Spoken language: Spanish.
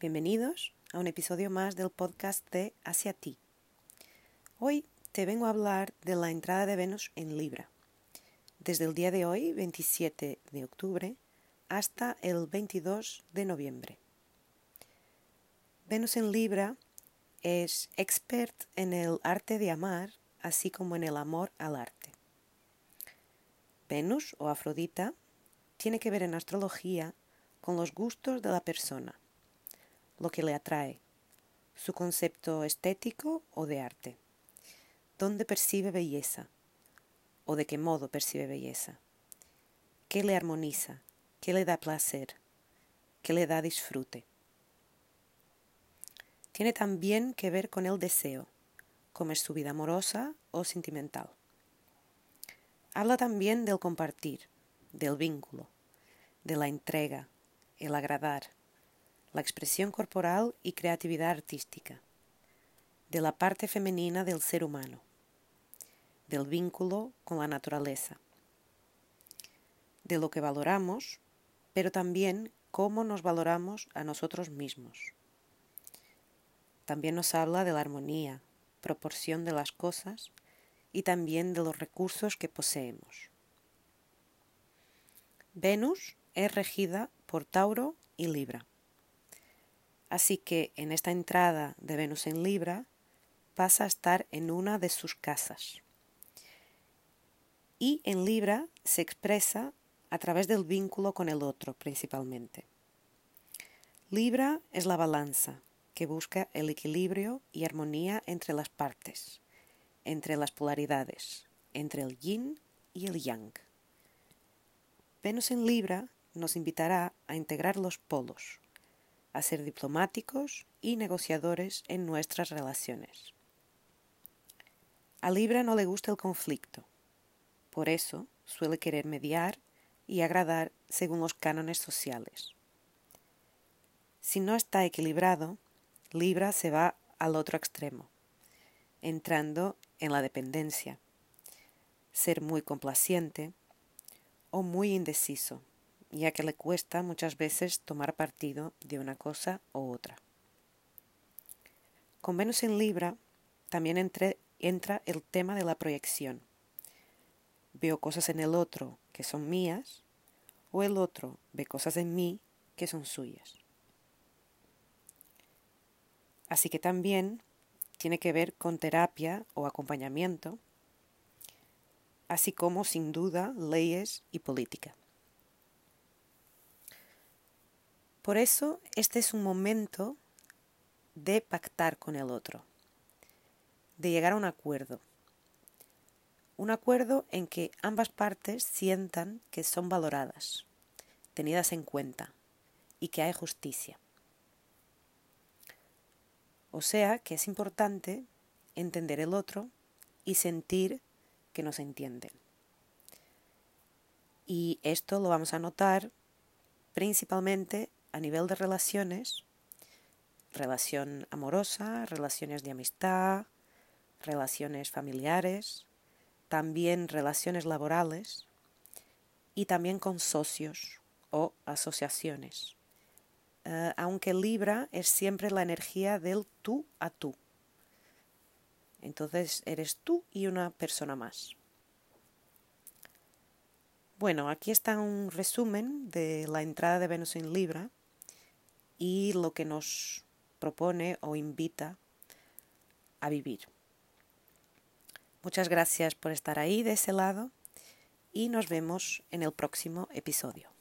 Bienvenidos a un episodio más del podcast de Hacia ti. Hoy te vengo a hablar de la entrada de Venus en Libra. Desde el día de hoy, 27 de octubre, hasta el 22 de noviembre. Venus en Libra es expert en el arte de amar, así como en el amor al arte. Venus o Afrodita tiene que ver en astrología con los gustos de la persona, lo que le atrae, su concepto estético o de arte, dónde percibe belleza o de qué modo percibe belleza, qué le armoniza, qué le da placer, qué le da disfrute. Tiene también que ver con el deseo, como es su vida amorosa o sentimental. Habla también del compartir, del vínculo, de la entrega, el agradar, la expresión corporal y creatividad artística, de la parte femenina del ser humano, del vínculo con la naturaleza, de lo que valoramos, pero también cómo nos valoramos a nosotros mismos. También nos habla de la armonía, proporción de las cosas y también de los recursos que poseemos. Venus es regida por Tauro y Libra. Así que en esta entrada de Venus en Libra pasa a estar en una de sus casas. Y en Libra se expresa a través del vínculo con el otro principalmente. Libra es la balanza que busca el equilibrio y armonía entre las partes, entre las polaridades, entre el yin y el yang. Venus en Libra nos invitará a integrar los polos, a ser diplomáticos y negociadores en nuestras relaciones. A Libra no le gusta el conflicto, por eso suele querer mediar y agradar según los cánones sociales. Si no está equilibrado, Libra se va al otro extremo, entrando en la dependencia, ser muy complaciente o muy indeciso ya que le cuesta muchas veces tomar partido de una cosa u otra. Con Venus en Libra también entra el tema de la proyección. Veo cosas en el otro que son mías o el otro ve cosas en mí que son suyas. Así que también tiene que ver con terapia o acompañamiento, así como sin duda leyes y política. Por eso este es un momento de pactar con el otro, de llegar a un acuerdo. Un acuerdo en que ambas partes sientan que son valoradas, tenidas en cuenta y que hay justicia. O sea que es importante entender el otro y sentir que nos entienden. Y esto lo vamos a notar principalmente a nivel de relaciones, relación amorosa, relaciones de amistad, relaciones familiares, también relaciones laborales y también con socios o asociaciones. Eh, aunque Libra es siempre la energía del tú a tú. Entonces eres tú y una persona más. Bueno, aquí está un resumen de la entrada de Venus en Libra y lo que nos propone o invita a vivir. Muchas gracias por estar ahí de ese lado y nos vemos en el próximo episodio.